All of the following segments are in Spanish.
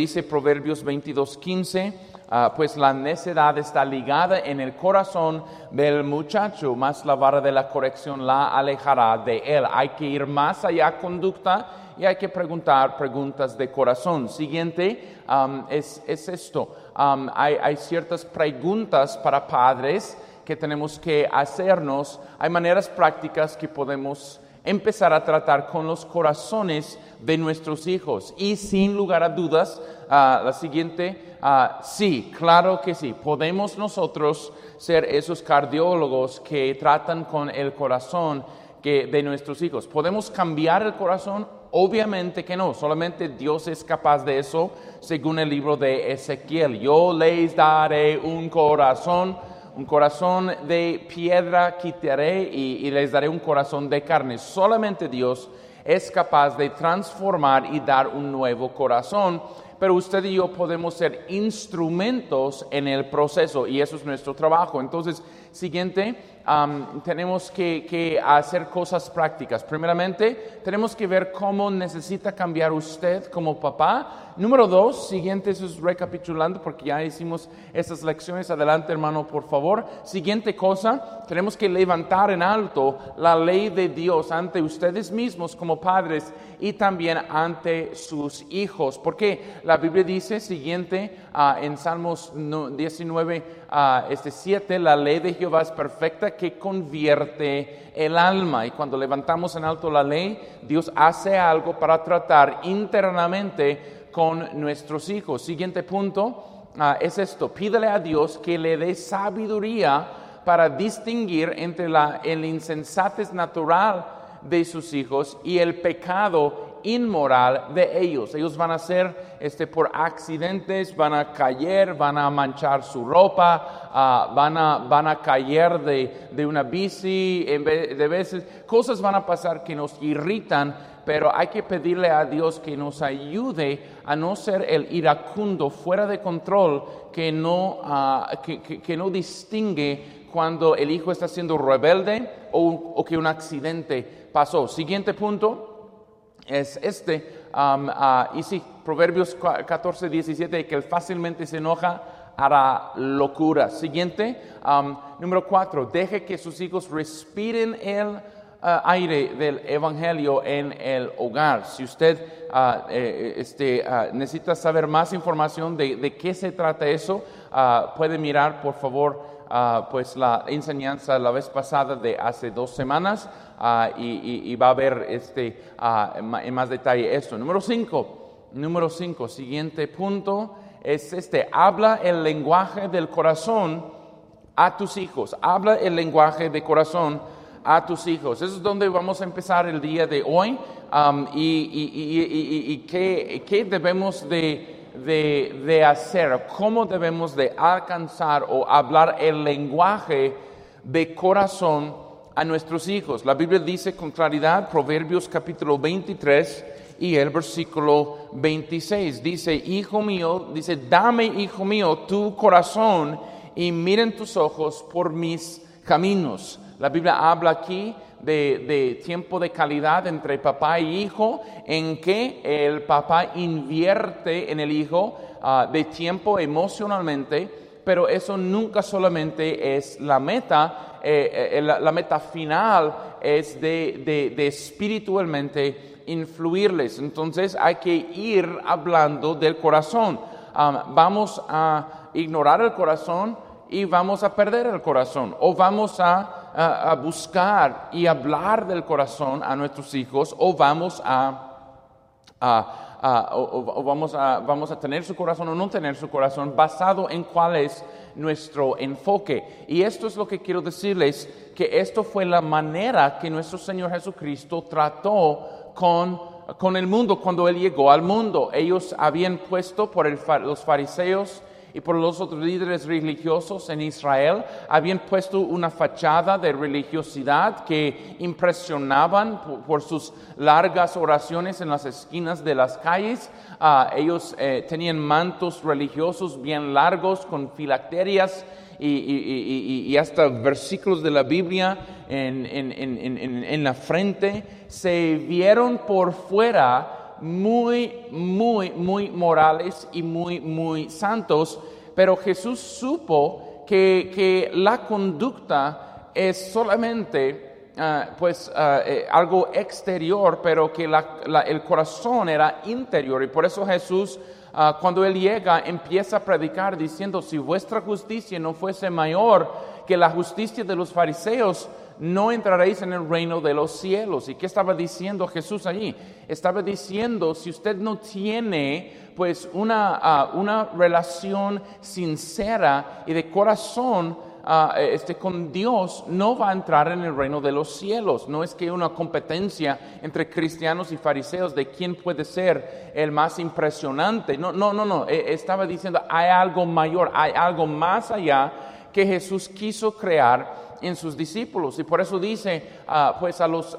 Dice Proverbios 22:15, ah, pues la necedad está ligada en el corazón del muchacho, más la vara de la corrección la alejará de él. Hay que ir más allá conducta y hay que preguntar preguntas de corazón. Siguiente es, esto. hay, hay ciertas preguntas para padres que tenemos que hacernos. Hay maneras prácticas que podemos empezar a tratar con los corazones de nuestros hijos. Y sin lugar a dudas, ah, la siguiente, ah, sí, claro que sí, podemos nosotros ser esos cardiólogos que tratan con el corazón que, de nuestros hijos. ¿Podemos cambiar el corazón? Obviamente que no, solamente Dios es capaz de eso, según el libro de Ezequiel. Yo les daré un corazón un corazón de piedra quitaré y, les daré un corazón de carne. Solamente Dios es capaz de transformar y dar un nuevo corazón, pero usted y yo podemos ser instrumentos en el proceso y eso es nuestro trabajo. Entonces, siguiente, tenemos que, hacer cosas prácticas. Primeramente, tenemos que ver cómo necesita cambiar usted como papá. Número dos, siguiente, eso es recapitulando porque ya hicimos esas lecciones. Adelante, hermano, por favor. Siguiente cosa, tenemos que levantar en alto la ley de Dios ante ustedes mismos como padres y también ante sus hijos. Porque la Biblia dice, siguiente, ah, en Salmos 19, uh, este 7, la ley de Jehová es perfecta que convierte el alma. Y cuando levantamos en alto la ley, Dios hace algo para tratar internamente con nuestros hijos. Siguiente punto ah, es esto, pídele a Dios que le dé sabiduría para distinguir entre la, el insensatez natural de sus hijos y el pecado inmoral de ellos. Ellos van a ser este, por accidentes, van a caer, van a manchar su ropa, uh, van, a, van a caer de, de una bici, en vez, de veces cosas van a pasar que nos irritan, pero hay que pedirle a Dios que nos ayude a no ser el iracundo fuera de control que no, que, que, que no distingue cuando el hijo está siendo rebelde o, o que un accidente pasó. Siguiente punto es este. Um, uh, y sí, Proverbios 14, 17, que el fácilmente se enoja hará locura. Siguiente, um, número 4, deje que sus hijos respiren el uh, aire del Evangelio en el hogar. Si usted uh, eh, este, necesita saber más información de, de qué se trata eso, puede mirar, por favor, Ah, pues la enseñanza la vez pasada de hace dos semanas ah, y, va a ver este, ah, en más detalle esto. Número cinco, número cinco, siguiente punto es este, habla el lenguaje del corazón a tus hijos, habla el lenguaje de corazón a tus hijos. Eso es donde vamos a empezar el día de hoy y, y, qué, qué debemos de de, hacer, cómo debemos de alcanzar o hablar el lenguaje de corazón a nuestros hijos. La Biblia dice con claridad, Proverbios capítulo 23 y el versículo 26, dice, hijo mío, dice, dame, hijo mío, tu corazón y miren tus ojos por mis caminos. La Biblia habla aquí de, tiempo de calidad entre papá y hijo, en que el papá invierte en el hijo ah, de tiempo emocionalmente, pero eso nunca solamente es la meta, eh, eh, la, meta final es de, espiritualmente influirles. Entonces hay que ir hablando del corazón. Ah, vamos a ignorar el corazón y vamos a perder el corazón o vamos a a, buscar y hablar del corazón a nuestros hijos o vamos a, o, vamos, a, vamos a tener su corazón o no tener su corazón basado en cuál es nuestro enfoque. Y esto es lo que quiero decirles, que esto fue la manera que nuestro Señor Jesucristo trató con, con el mundo cuando Él llegó al mundo. Ellos habían puesto por los fariseos, y por los otros líderes religiosos en Israel habían puesto una fachada de religiosidad que impresionaban por, sus largas oraciones en las esquinas de las calles. Ah, ellos eh, tenían mantos religiosos bien largos con filacterias y, hasta versículos de la Biblia en, en la frente. Se vieron por fuera muy, muy, muy morales y muy, muy santos, pero Jesús supo que, que la conducta es solamente ah, pues ah, eh, algo exterior, pero que el corazón era interior. Y por eso Jesús Ah, cuando Él llega, empieza a predicar diciendo, si vuestra justicia no fuese mayor que la justicia de los fariseos, no entraréis en el reino de los cielos. ¿Y qué estaba diciendo Jesús allí? Estaba diciendo, si usted no tiene pues una, ah, una relación sincera y de corazón, Ah, este, con Dios no va a entrar en el reino de los cielos. No es que una competencia entre cristianos y fariseos de quién puede ser el más impresionante. No, no, no, no. E, estaba diciendo, hay algo mayor, hay algo más allá que Jesús quiso crear en sus discípulos. Y por eso dice, ah, pues a, los,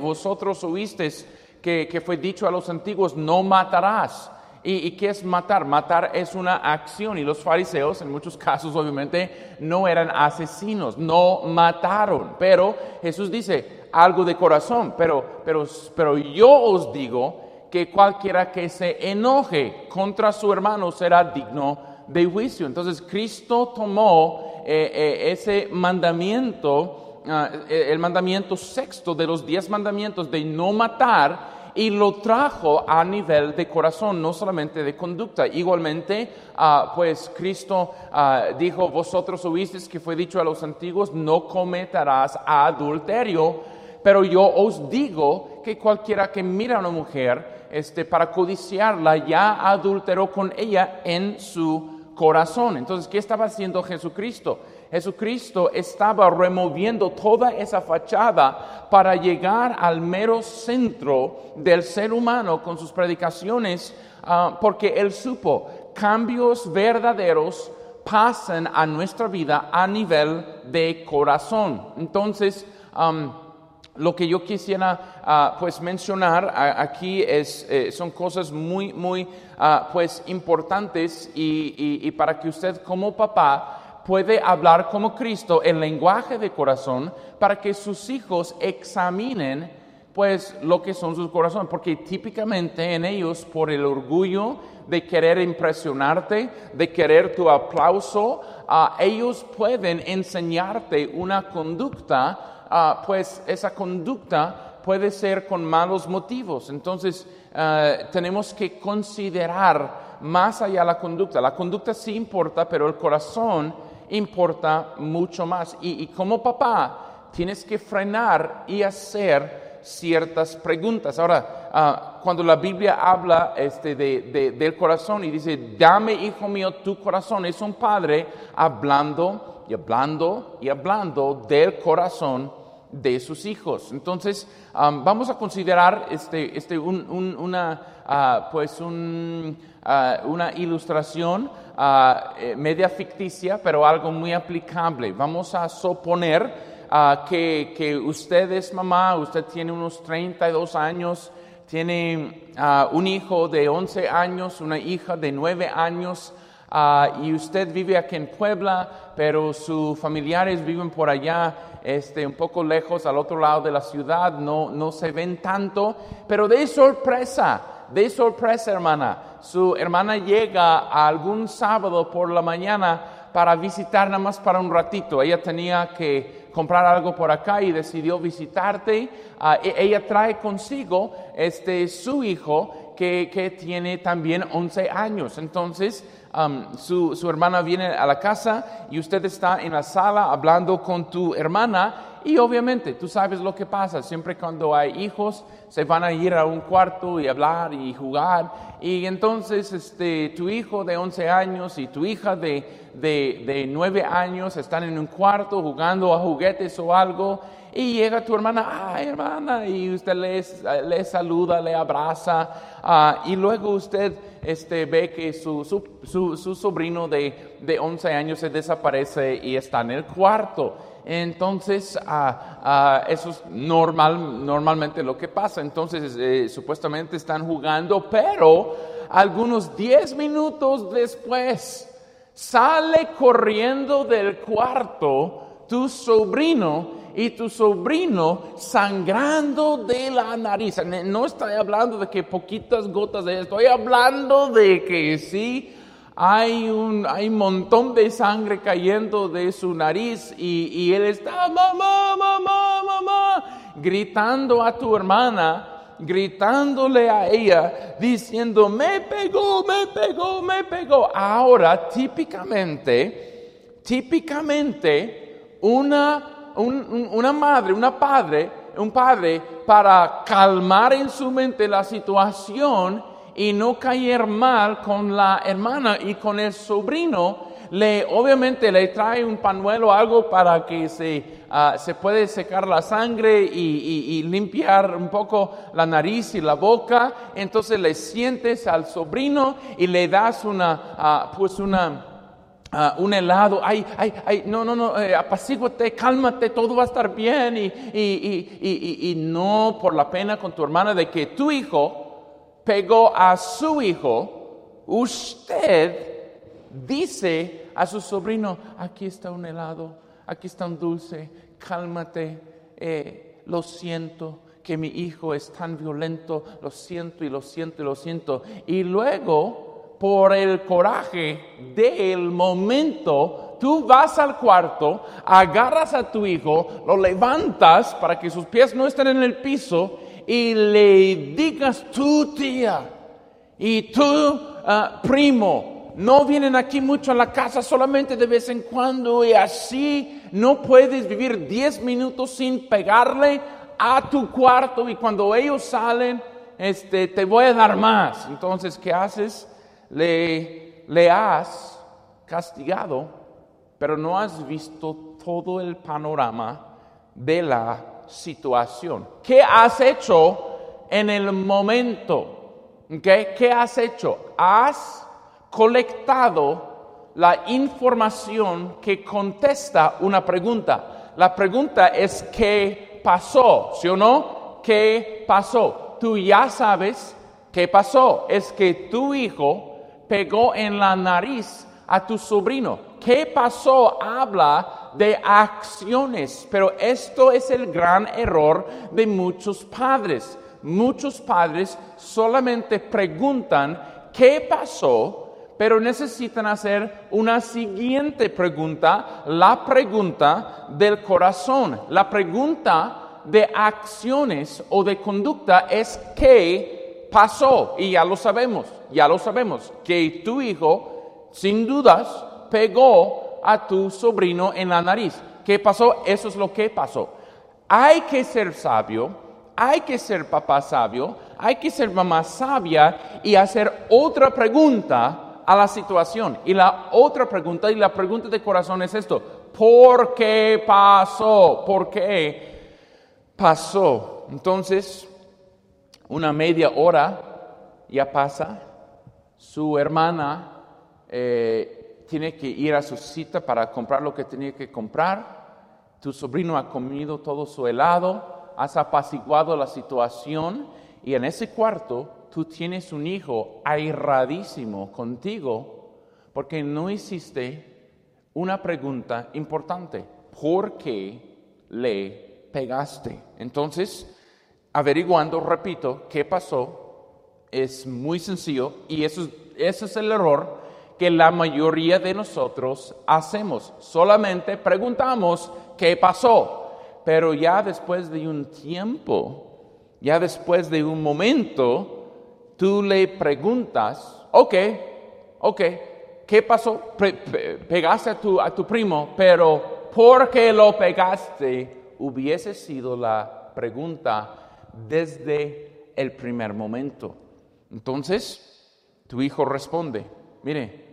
vosotros oísteis que, fue dicho a los antiguos, no matarás. ¿Y, qué es matar? Matar es una acción y los fariseos en muchos casos obviamente no eran asesinos, no mataron, pero Jesús dice algo de corazón, pero, pero, pero yo os digo que cualquiera que se enoje contra su hermano será digno de juicio. Entonces Cristo tomó eh, eh, ese mandamiento, ah, el mandamiento sexto de los diez mandamientos de no matar, y lo trajo a nivel de corazón, no solamente de conducta. Igualmente, ah, pues Cristo ah, dijo, vosotros oísteis que fue dicho a los antiguos, no cometerás adulterio, pero yo os digo que cualquiera que mira a una mujer este, para codiciarla ya adulteró con ella en su corazón. Entonces, ¿qué estaba haciendo Jesucristo? Jesucristo estaba removiendo toda esa fachada para llegar al mero centro del ser humano con sus predicaciones, ah, porque él supo cambios verdaderos pasan a nuestra vida a nivel de corazón. Entonces, lo que yo quisiera ah, pues mencionar aquí es, eh, son cosas muy, muy ah, pues importantes y para que usted como papá puede hablar como Cristo en lenguaje de corazón para que sus hijos examinen pues lo que son sus corazones, porque típicamente en ellos por el orgullo de querer impresionarte, de querer tu aplauso, ah, ellos pueden enseñarte una conducta, ah, pues esa conducta puede ser con malos motivos. Entonces ah, tenemos que considerar más allá la conducta. La conducta sí importa, pero el corazón importa mucho más. Y, como papá, tienes que frenar y hacer ciertas preguntas. Ahora, ah, cuando la Biblia habla este, de, del corazón y dice, dame, hijo mío, tu corazón, es un padre hablando y hablando y hablando del corazón de sus hijos. Entonces, vamos a considerar este, este, una, ah, pues ah, una ilustración eh, media ficticia, pero algo muy aplicable. Vamos a suponer que, que, usted es mamá, usted tiene unos 32 años, tiene un hijo de 11 años, una hija de 9 años, y usted vive aquí en Puebla, pero sus familiares viven por allá este, un poco lejos al otro lado de la ciudad, no, no se ven tanto, pero de sorpresa, de sorpresa hermana, su hermana llega algún sábado por la mañana para visitar nada más para un ratito, ella tenía que comprar algo por acá y decidió visitarte, ah, e, ella trae consigo este, su hijo que, que tiene también 11 años, entonces su, su, hermana viene a la casa y usted está en la sala hablando con tu hermana y obviamente tú sabes lo que pasa, siempre cuando hay hijos se van a ir a un cuarto y hablar y jugar y entonces este, tu hijo de 11 años y tu hija de, de, de 9 años están en un cuarto jugando a juguetes o algo y llega tu hermana, ay hermana, y usted le, le saluda, le abraza, ah, y luego usted este, ve que su, su, su, sobrino de, de, 11 años se desaparece y está en el cuarto. Entonces, eso es normal, normalmente lo que pasa. Entonces, eh, supuestamente están jugando, pero algunos 10 minutos después sale corriendo del cuarto tu sobrino y tu sobrino sangrando de la nariz. No estoy hablando de que poquitas gotas de estoy hablando de que sí hay un, hay un montón de sangre cayendo de su nariz y, y él está, mamá, mamá, mamá, gritando a tu hermana gritándole a ella, diciendo, me pegó, me pegó, me pegó. Ahora, típicamente, típicamente, una, una madre, una padre, un padre, para calmar en su mente la situación y no caer mal con la hermana y con el sobrino, le, obviamente le trae un pañuelo, algo para que se, uh, se puede secar la sangre y, limpiar un poco la nariz y la boca. Entonces le sientes al sobrino y le das una, uh, pues una, Uh, un helado, ay, ay, ay, no, no, no, eh, apacíguate, cálmate, todo va a estar bien y, y, y, y, no por la pena con tu hermana de que tu hijo pegó a su hijo, usted dice a su sobrino, aquí está un helado, aquí está un dulce, cálmate, eh, lo siento, que mi hijo es tan violento, lo siento y lo siento y lo siento. Y luego, por el coraje del momento, tú vas al cuarto, agarras a tu hijo, lo levantas para que sus pies no estén en el piso y le digas tu tía y tu ah, primo no vienen aquí mucho a la casa, solamente de vez en cuando y así no puedes vivir 10 minutos sin pegarle a tu cuarto y cuando ellos salen, este, te voy a dar más. Entonces, ¿qué haces? Le, le has castigado, pero no has visto todo el panorama de la situación. ¿Qué has hecho en el momento? ¿Qué has hecho? Has colectado la información que contesta una pregunta. La pregunta es ¿qué pasó? ¿Sí o no? ¿Qué pasó? Tú ya sabes qué pasó. Es que tu hijo pegó en la nariz a tu sobrino. ¿Qué pasó? Habla de acciones, pero esto es el gran error de muchos padres. Muchos padres solamente preguntan qué pasó pero necesitan hacer una siguiente pregunta, la pregunta del corazón. La pregunta de acciones o de conducta es ¿qué pasó? Y ya lo sabemos, ya lo sabemos, que tu hijo, sin dudas, pegó a tu sobrino en la nariz. ¿Qué pasó? Eso es lo que pasó. Hay que ser sabio, hay que ser papá sabio, hay que ser mamá sabia y hacer otra pregunta a la situación. Y la otra pregunta, y la pregunta de corazón es esto, ¿por qué pasó? ¿Por qué pasó? Entonces, una media hora ya pasa, su hermana eh, tiene que ir a su cita para comprar lo que tenía que comprar, tu sobrino ha comido todo su helado, has apaciguado la situación y en ese cuarto tú tienes un hijo airadísimo contigo porque no hiciste una pregunta importante. ¿Por qué le pegaste? Entonces, averiguando, repito, qué pasó, es muy sencillo y eso, ese es el error que la mayoría de nosotros hacemos. Solamente preguntamos qué pasó, pero ya después de un tiempo, ya después de un momento, tú le preguntas, ok, ok, ¿qué pasó? pegaste a tu, a tu primo, pero ¿por qué lo pegaste? Hubiese sido la pregunta desde el primer momento. Entonces, tu hijo responde, mire,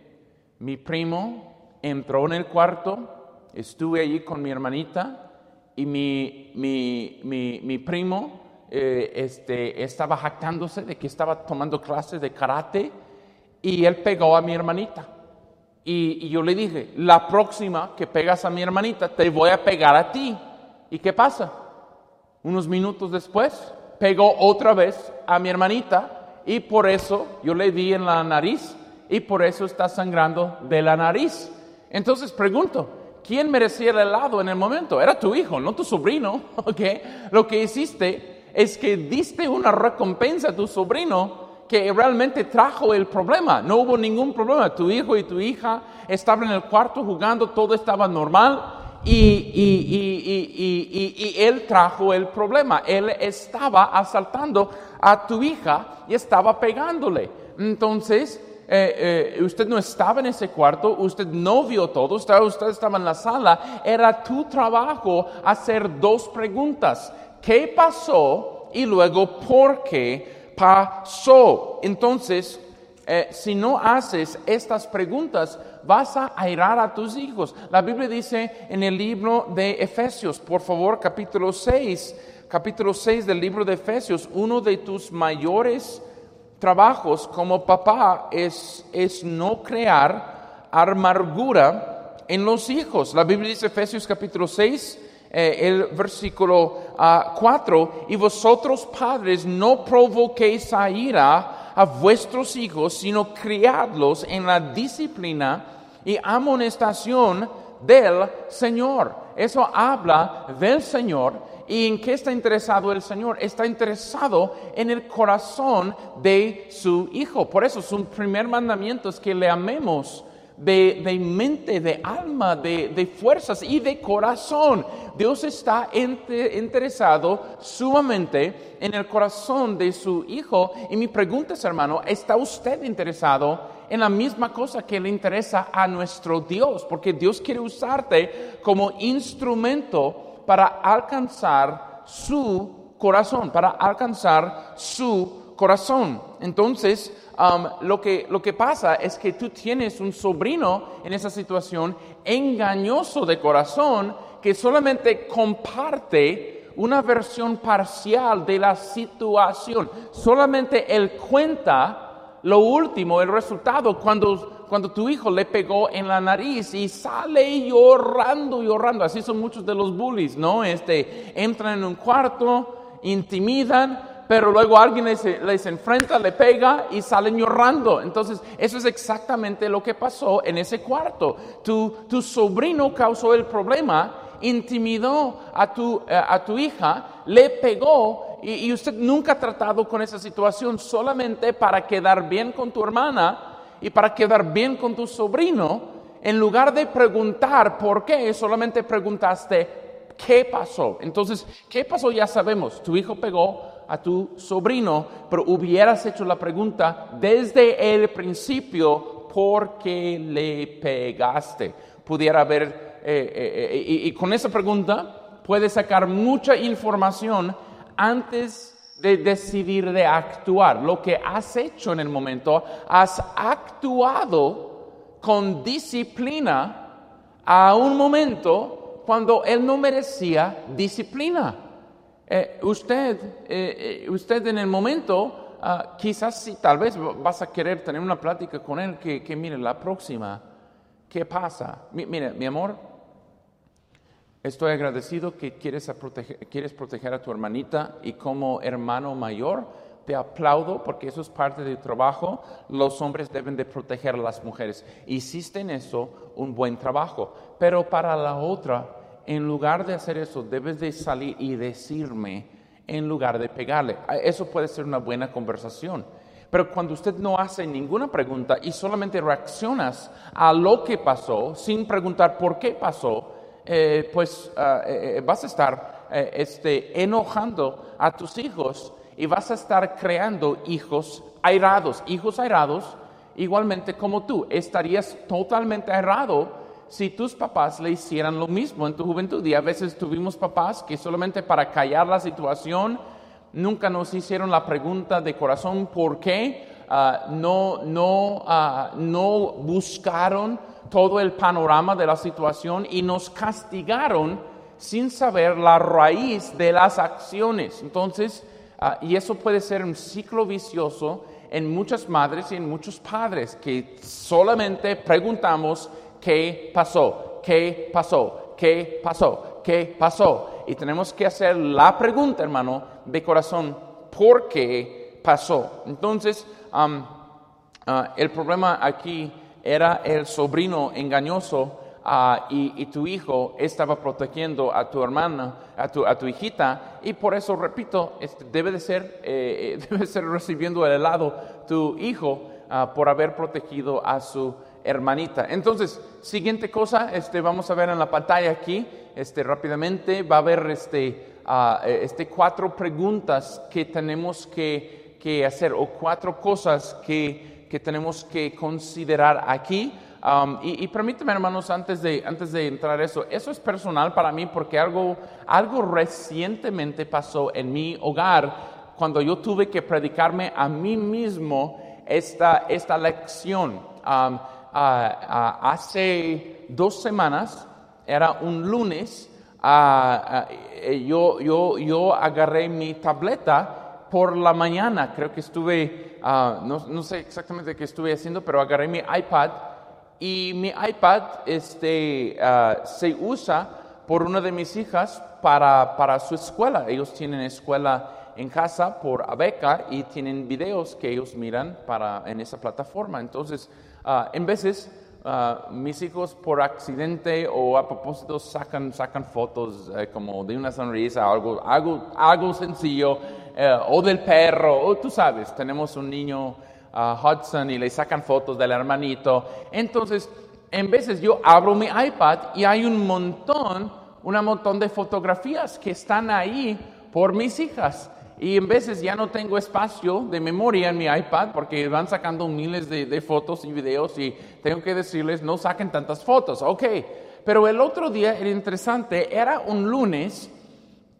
mi primo entró en el cuarto, estuve allí con mi hermanita y mi, mi, mi, mi primo eh, este, estaba jactándose de que estaba tomando clases de karate y él pegó a mi hermanita. Y, yo le dije, la próxima que pegas a mi hermanita, te voy a pegar a ti. ¿Y qué pasa? Unos minutos después, pegó otra vez a mi hermanita y por eso yo le di en la nariz y por eso está sangrando de la nariz. Entonces pregunto, ¿quién merecía el helado en el momento? Era tu hijo, no tu sobrino, ¿ok? Lo que hiciste es que diste una recompensa a tu sobrino que realmente trajo el problema. No hubo ningún problema. Tu hijo y tu hija estaban en el cuarto jugando, todo estaba normal. Y, y, él trajo el problema. Él estaba asaltando a tu hija y estaba pegándole. Entonces, eh, eh, usted no estaba en ese cuarto, usted no vio todo, usted, estaba en la sala. Era tu trabajo hacer dos preguntas. ¿Qué pasó? Y luego, ¿por qué? pasó. Entonces, eh, si no haces estas preguntas, vas a airar a tus hijos. La Biblia dice en el libro de Efesios, por favor, capítulo 6, capítulo 6 del libro de Efesios, uno de tus mayores trabajos como papá es, es no crear amargura en los hijos. La Biblia dice Efesios capítulo 6, eh, el versículo 4, ah, y vosotros padres no provoquéis a ira a vuestros hijos, sino criadlos en la disciplina y amonestación del Señor. Eso habla del Señor. ¿Y en qué está interesado el Señor? Está interesado en el corazón de su Hijo. Por eso su primer mandamiento es que le amemos de, mente, de alma, de, fuerzas y de corazón. Dios está interesado sumamente en el corazón de su Hijo. Y mi pregunta es, hermano, ¿está usted interesado en la misma cosa que le interesa a nuestro Dios? Porque Dios quiere usarte como instrumento para alcanzar su corazón, para alcanzar su corazón. Entonces, Um, lo, que, lo que pasa es que tú tienes un sobrino en esa situación engañoso de corazón que solamente comparte una versión parcial de la situación. Solamente él cuenta lo último, el resultado, cuando, cuando tu hijo le pegó en la nariz y sale llorando, llorando. Así son muchos de los bullies, ¿no? Este, entran en un cuarto, intimidan, pero luego alguien les, enfrenta, le pega y salen llorando. Entonces, eso es exactamente lo que pasó en ese cuarto. Tu, tu sobrino causó el problema, intimidó a tu, eh, a tu hija, le pegó y, usted nunca ha tratado con esa situación solamente para quedar bien con tu hermana y para quedar bien con tu sobrino. En lugar de preguntar por qué, solamente preguntaste qué pasó. Entonces, ¿qué pasó? Ya sabemos, tu hijo pegó, a tu sobrino, pero hubieras hecho la pregunta desde el principio, ¿por qué le pegaste? Pudiera haber, eh, eh, eh, y, y con esa pregunta puedes sacar mucha información antes de decidir de actuar. Lo que has hecho en el momento, has actuado con disciplina a un momento cuando él no merecía disciplina. Eh, usted, eh, eh, usted en el momento, ah, quizás si tal vez vas a querer tener una plática con él que mire, la próxima, ¿qué pasa? mire, mi amor, estoy agradecido que quieres, proteger, quieres proteger a tu hermanita y como hermano mayor, te aplaudo porque eso es parte de tu trabajo. Los hombres deben de proteger a las mujeres. Hiciste en eso un buen trabajo. Pero para la otra, en lugar de hacer eso, debes de salir y decirme en lugar de pegarle. Ah, eso puede ser una buena conversación. Pero cuando usted no hace ninguna pregunta y solamente reaccionas a lo que pasó sin preguntar por qué pasó, eh, pues ah, eh, eh, vas a estar este, enojando a tus hijos y vas a estar creando hijos airados. Hijos airados, igualmente como tú, estarías totalmente airado si tus papás le hicieran lo mismo en tu juventud. Y a veces tuvimos papás que solamente para callar la situación nunca nos hicieron la pregunta de corazón por qué ah, no, no, ah, no buscaron todo el panorama de la situación y nos castigaron sin saber la raíz de las acciones. Entonces, ah, y eso puede ser un ciclo vicioso en muchas madres y en muchos padres que solamente preguntamos ¿qué pasó? ¿Qué pasó? ¿Qué pasó? ¿Qué pasó? Y tenemos que hacer la pregunta, hermano, de corazón, ¿por qué pasó? Entonces, ah, el problema aquí era el sobrino engañoso ah, y, tu hijo estaba protegiendo a tu hermana, a tu, a tu hijita, y por eso, repito, este, debe, de ser, eh, debe ser recibiendo el helado tu hijo ah, por haber protegido a su hermanita. Entonces, siguiente cosa, este, vamos a ver en la pantalla aquí, este, rápidamente, va a haber este, ah, eh, este cuatro preguntas que tenemos que, que hacer o cuatro cosas que, que tenemos que considerar aquí. Um, y, y, permíteme, hermanos, antes de, antes de entrar eso, eso es personal para mí porque algo, algo recientemente pasó en mi hogar cuando yo tuve que predicarme a mí mismo esta, esta lección. Um, hace dos semanas, era un lunes, eh, yo, yo, yo agarré mi tableta por la mañana, creo que estuve, ah, no, no, sé exactamente qué estuve haciendo, pero agarré mi iPad y mi iPad este, ah, se usa por una de mis hijas para, para su escuela. Ellos tienen escuela en casa por beca y tienen videos que ellos miran para, en esa plataforma. Entonces, uh, en veces uh, mis hijos por accidente o a propósito sacan, sacan fotos eh, como de una sonrisa, algo, algo, algo sencillo, eh, o del perro, o tú sabes, tenemos un niño uh, Hudson y le sacan fotos del hermanito. Entonces, en veces yo abro mi iPad y hay un montón, un montón de fotografías que están ahí por mis hijas. Y en veces ya no tengo espacio de memoria en mi iPad porque van sacando miles de, fotos y videos y tengo que decirles no saquen tantas fotos. Ok, pero el otro día era interesante, era un lunes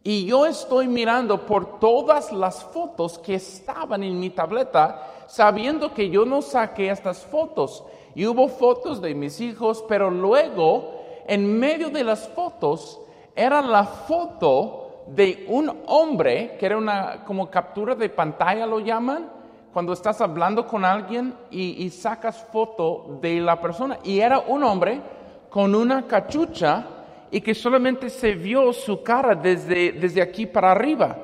y yo estoy mirando por todas las fotos que estaban en mi tableta sabiendo que yo no saqué estas fotos. Y hubo fotos de mis hijos, pero luego en medio de las fotos era la foto de un hombre, que era una como captura de pantalla lo llaman, cuando estás hablando con alguien y, sacas foto de la persona. Y era un hombre con una cachucha y que solamente se vio su cara desde, desde aquí para arriba.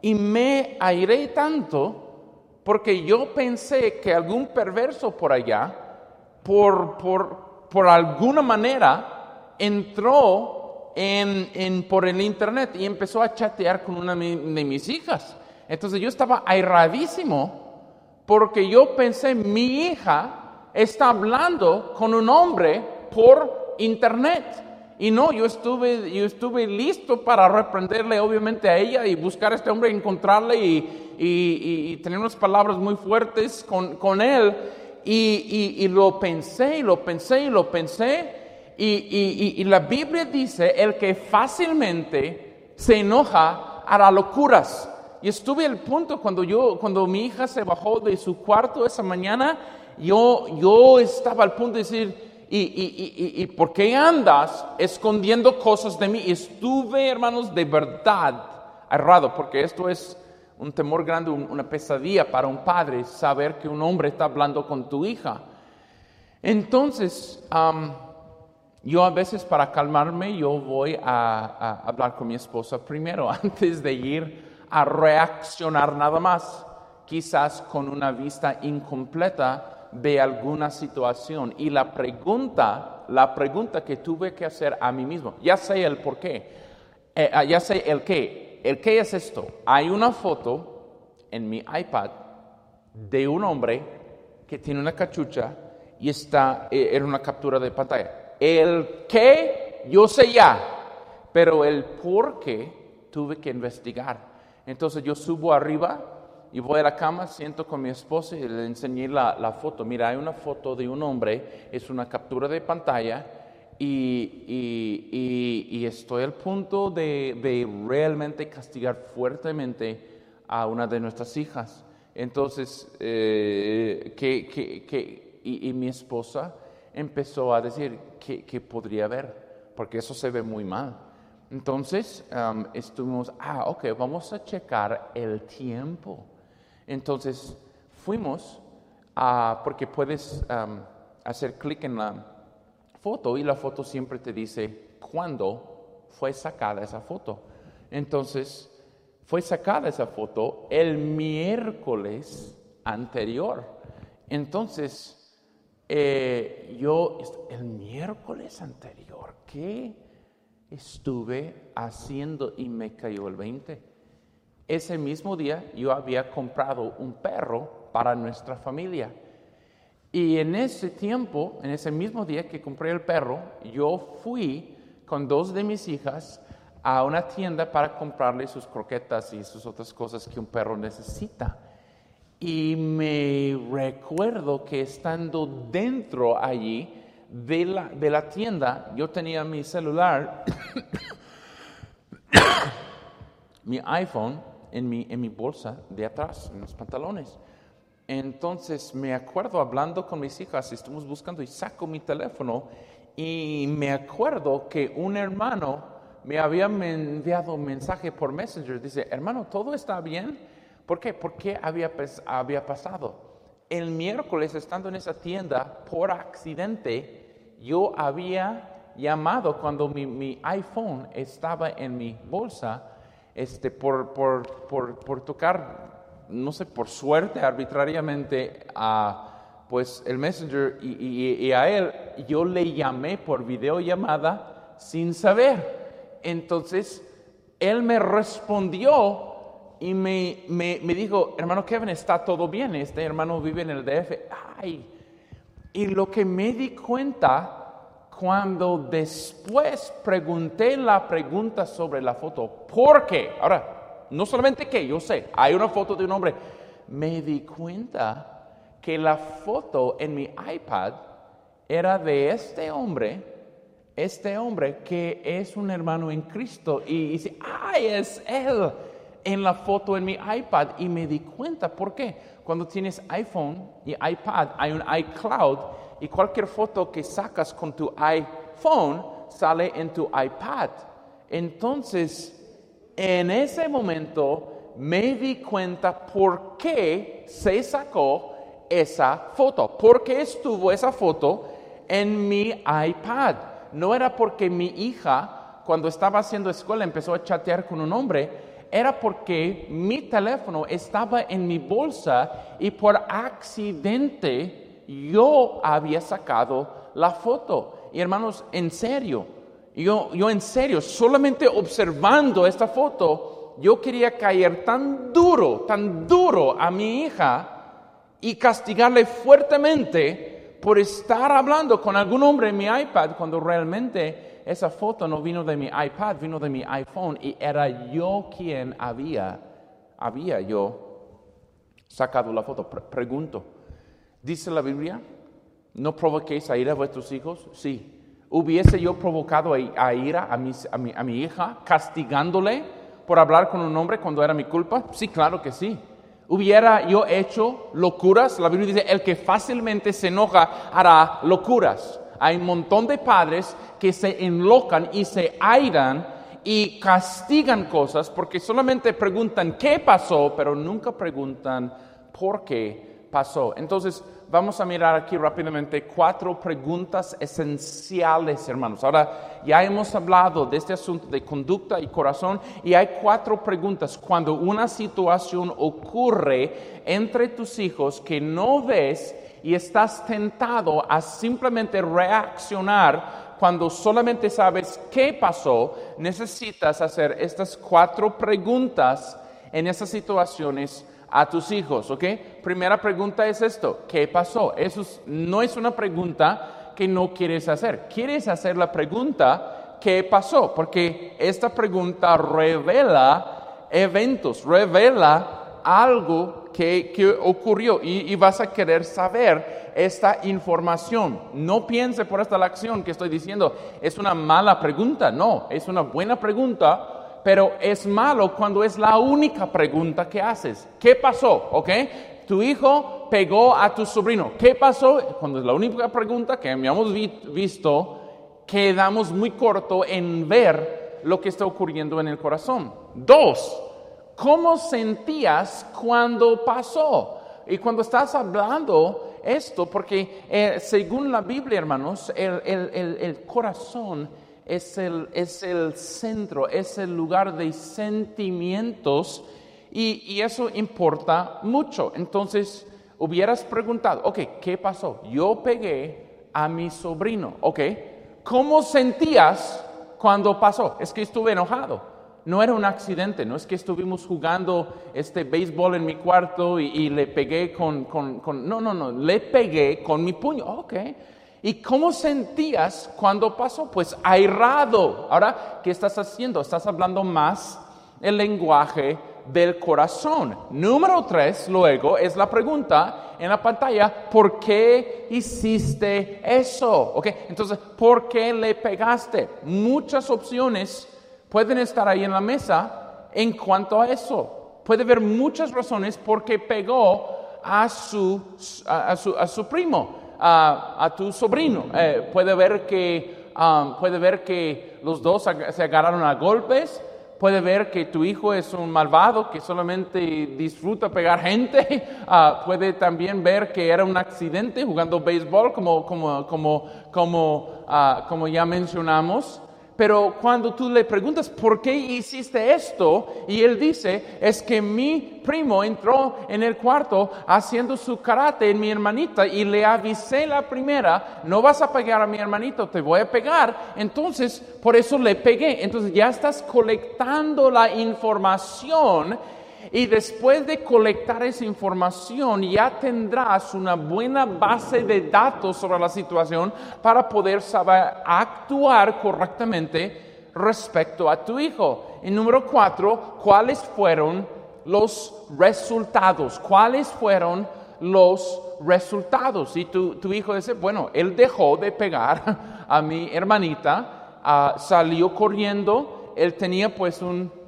Y me airé tanto porque yo pensé que algún perverso por allá, por, por, por alguna manera, entró en, por el internet y empezó a chatear con una de mis hijas. Entonces yo estaba airadísimo porque yo pensé, mi hija está hablando con un hombre por internet. Y no, yo estuve, yo estuve listo para reprenderle obviamente a ella y buscar a este hombre, encontrarle y, y, tener unas palabras muy fuertes con, con él. Y, y, lo pensé y lo pensé y lo pensé. Y, la Biblia dice, el que fácilmente se enoja hará locuras. Y estuve al punto cuando yo, cuando mi hija se bajó de su cuarto esa mañana, yo, yo estaba al punto de decir, ¿y, y, y por qué andas escondiendo cosas de mí? Estuve, hermanos, de verdad errado, porque esto es un temor grande, una pesadilla para un padre, saber que un hombre está hablando con tu hija. Entonces, yo a veces para calmarme, yo voy a, hablar con mi esposa primero, antes de ir a reaccionar nada más, quizás con una vista incompleta de alguna situación. Y la pregunta, la pregunta que tuve que hacer a mí mismo, ya sé el por qué, eh, ah, ya sé el qué, el qué es esto. Hay una foto en mi iPad de un hombre que tiene una cachucha y está, eh, una captura de pantalla el qué, yo sé ya, pero el por qué tuve que investigar. Entonces yo subo arriba y voy a la cama, siento con mi esposa y le enseñé la, foto. Mira, hay una foto de un hombre, es una captura de pantalla y, estoy al punto de, realmente castigar fuertemente a una de nuestras hijas. Entonces, eh, que, y mi esposa empezó a decir que, podría haber, porque eso se ve muy mal. Entonces estuvimos, ah, ok, vamos a checar el tiempo. Entonces fuimos, a, porque puedes hacer clic en la foto y la foto siempre te dice cuándo fue sacada esa foto. Entonces fue sacada esa foto el miércoles anterior. Entonces, eh, yo el miércoles anterior, ¿qué estuve haciendo y me cayó el 20? Ese mismo día yo había comprado un perro para nuestra familia. Y en ese tiempo, en ese mismo día que compré el perro, yo fui con dos de mis hijas a una tienda para comprarle sus croquetas y sus otras cosas que un perro necesita. Y me recuerdo que estando dentro allí de la, de la tienda, yo tenía mi celular, mi iPhone en mi, en mi bolsa de atrás, en los pantalones. Entonces me acuerdo hablando con mis hijas, estamos buscando y saco mi teléfono y me acuerdo que un hermano me había enviado un mensaje por Messenger. Dice, hermano, ¿todo está bien? ¿Por qué? ¿Por qué había, había pasado? El miércoles, estando en esa tienda, por accidente, yo había llamado cuando mi, iPhone estaba en mi bolsa, este, por, por, por, por tocar no sé, por suerte, arbitrariamente a pues el messenger y, a él, yo le llamé por videollamada sin saber. Entonces, él me respondió y me, me, me, dijo, hermano Kevin, está todo bien, este hermano vive en el DF. Ay, y lo que me di cuenta cuando después pregunté la pregunta sobre la foto, ¿por qué? Ahora, no solamente que yo sé, hay una foto de un hombre. Me di cuenta que la foto en mi iPad era de este hombre, este hombre que es un hermano en Cristo. Y dice, ay, es él en la foto en mi iPad. Y me di cuenta, ¿por qué? Cuando tienes iPhone y iPad, hay un iCloud y cualquier foto que sacas con tu iPhone sale en tu iPad. Entonces, en ese momento me di cuenta por qué se sacó esa foto, por qué estuvo esa foto en mi iPad. No era porque mi hija, cuando estaba haciendo escuela, empezó a chatear con un hombre, era porque mi teléfono estaba en mi bolsa y por accidente yo había sacado la foto. Y hermanos, en serio, yo, yo en serio, solamente observando esta foto, yo quería caer tan duro, tan duro a mi hija y castigarle fuertemente por estar hablando con algún hombre en mi iPad cuando realmente esa foto no vino de mi iPad, vino de mi iPhone y era yo quien había, había yo sacado la foto. pregunto, ¿dice la Biblia? ¿No provoquéis a ir a vuestros hijos? Sí. ¿Hubiese yo provocado a ira a mi, a, mi, hija, castigándole por hablar con un hombre cuando era mi culpa? Sí, claro que sí. ¿Hubiera yo hecho locuras? La Biblia dice, el que fácilmente se enoja hará locuras. Hay un montón de padres que se enlocan y se airan y castigan cosas porque solamente preguntan qué pasó, pero nunca preguntan por qué pasó. Entonces, vamos a mirar aquí rápidamente cuatro preguntas esenciales, hermanos. Ahora, ya hemos hablado de este asunto de conducta y corazón y hay cuatro preguntas. Cuando una situación ocurre entre tus hijos que no ves y estás tentado a simplemente reaccionar cuando solamente sabes qué pasó, necesitas hacer estas cuatro preguntas en esas situaciones a tus hijos, ¿ok? Primera pregunta es esto, ¿qué pasó? Eso no es una pregunta que no quieres hacer. Quieres hacer la pregunta, ¿qué pasó? Porque esta pregunta revela eventos, revela algo que, ocurrió y, y, vas a querer saber esta información. No piense por esta acción que estoy diciendo, es una mala pregunta, no, es una buena pregunta pero es malo cuando es la única pregunta que haces. ¿Qué pasó? ¿Ok? Tu hijo pegó a tu sobrino. ¿Qué pasó? Cuando es la única pregunta que hemos visto, quedamos muy corto en ver lo que está ocurriendo en el corazón. Dos, ¿cómo sentías cuando pasó? Y cuando estás hablando esto, porque eh, según la Biblia, hermanos, el, el, el corazón es el, es el centro, es el lugar de sentimientos y, y eso importa mucho. Entonces, hubieras preguntado, ok, ¿qué pasó? Yo pegué a mi sobrino, ok, ¿cómo sentías cuando pasó? Es que estuve enojado. No era un accidente, no es que estuvimos jugando este béisbol en mi cuarto y, le pegué con, con, con, No, no, no, le pegué con mi puño, ok. ¿Y cómo sentías cuando pasó? Pues airado. Ahora, ¿qué estás haciendo? Estás hablando más el lenguaje del corazón. Número tres, luego, es la pregunta en la pantalla, ¿por qué hiciste eso? ¿Ok? Entonces, ¿por qué le pegaste? Muchas opciones pueden estar ahí en la mesa en cuanto a eso. Puede haber muchas razones por qué pegó a su, a, su, a su primo a, tu sobrino. Eh, puede, ver que, um, puede ver que los dos se agarraron a golpes. Puede ver que tu hijo es un malvado que solamente disfruta pegar gente. Ah, puede también ver que era un accidente jugando béisbol, como, como, como, como, ah, como ya mencionamos. Pero cuando tú le preguntas, ¿por qué hiciste esto? Y él dice, es que mi primo entró en el cuarto haciendo su karate en mi hermanita y le avisé la primera, no vas a pegar a mi hermanito, te voy a pegar. Entonces, por eso le pegué. Entonces ya estás colectando la información y después de colectar esa información ya tendrás una buena base de datos sobre la situación para poder saber actuar correctamente respecto a tu hijo. Y número cuatro, ¿cuáles fueron los resultados? ¿Cuáles fueron los resultados? Y tu, tu hijo dice, bueno, él dejó de pegar a mi hermanita, ah, salió corriendo, él tenía pues un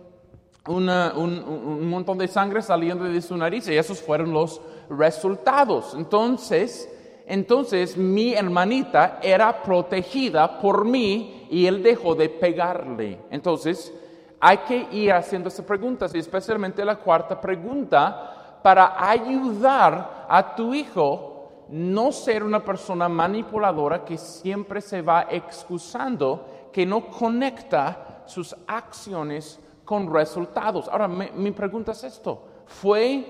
un, montón de sangre saliendo de su nariz y esos fueron los resultados. Entonces, entonces mi hermanita era protegida por mí y él dejó de pegarle. Entonces, hay que ir haciendo estas preguntas y especialmente la cuarta pregunta para ayudar a tu hijo no ser una persona manipuladora que siempre se va excusando, que no conecta sus acciones con resultados. Ahora, mi pregunta es esto. ¿Fue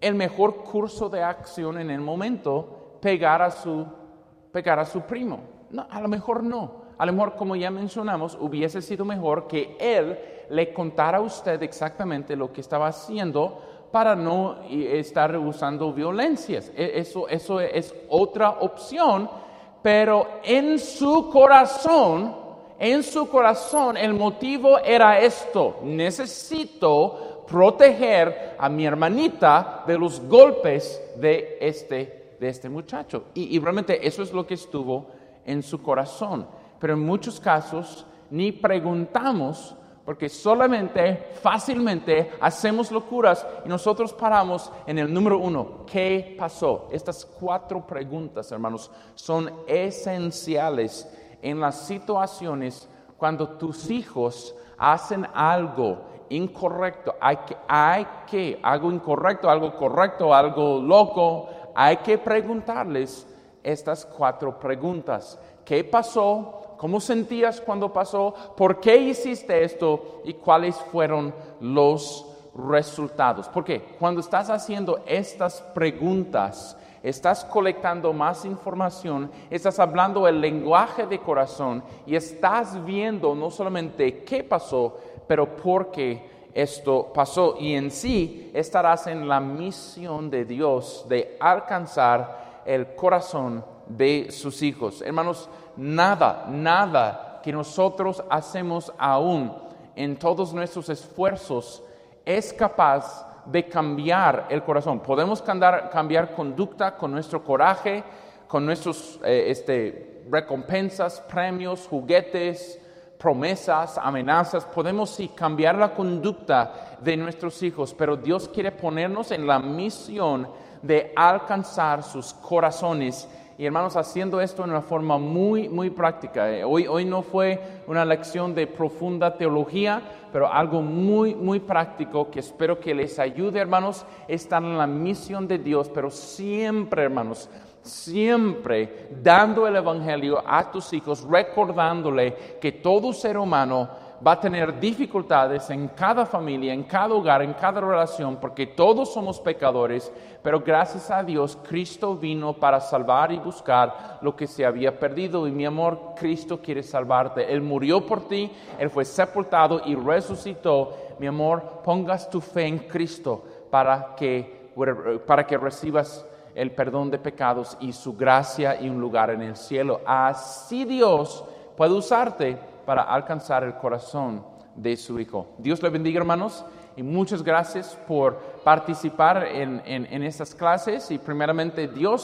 el mejor curso de acción en el momento pegar a su, pegar a su primo? No, a lo mejor no. A lo mejor, como ya mencionamos, hubiese sido mejor que él le contara a usted exactamente lo que estaba haciendo para no estar usando violencias. E, eso, eso es otra opción, pero en su corazón en su corazón el motivo era esto, necesito proteger a mi hermanita de los golpes de este, de este muchacho. Y, y realmente eso es lo que estuvo en su corazón. Pero en muchos casos ni preguntamos porque solamente, fácilmente hacemos locuras y nosotros paramos en el número uno. ¿Qué pasó? Estas cuatro preguntas, hermanos, son esenciales en las situaciones cuando tus hijos hacen algo incorrecto, hay que, hay que, algo incorrecto, algo correcto, algo loco, hay que preguntarles estas cuatro preguntas. ¿Qué pasó? ¿Cómo sentías cuando pasó? ¿Por qué hiciste esto? ¿Y cuáles fueron los resultados? Porque cuando estás haciendo estas preguntas, estás colectando más información, estás hablando el lenguaje de corazón y estás viendo no solamente qué pasó, pero por qué esto pasó. Y en sí estarás en la misión de Dios de alcanzar el corazón de sus hijos. Hermanos, nada, nada que nosotros hacemos aún en todos nuestros esfuerzos es capaz de cambiar el corazón. Podemos cambiar, conducta con nuestro coraje, con nuestros eh, este, recompensas, premios, juguetes, promesas, amenazas. Podemos sí cambiar la conducta de nuestros hijos, pero Dios quiere ponernos en la misión de alcanzar sus corazones y hermanos, haciendo esto en una forma muy, muy práctica. Eh, hoy, hoy no fue una lección de profunda teología, pero algo muy, muy práctico que espero que les ayude, hermanos, estar en la misión de Dios, pero siempre, hermanos, siempre dando el Evangelio a tus hijos, recordándole que todo ser humano va a tener dificultades en cada familia, en cada hogar, en cada relación, porque todos somos pecadores, pero gracias a Dios Cristo vino para salvar y buscar lo que se había perdido. Y mi amor, Cristo quiere salvarte. Él murió por ti, Él fue sepultado y resucitó. Mi amor, pongas tu fe en Cristo para que, para que recibas el perdón de pecados y su gracia y un lugar en el cielo. Así Dios puede usarte para alcanzar el corazón de su Hijo. Dios le bendiga, hermanos, y muchas gracias por participar en, en, estas clases y primeramente Dios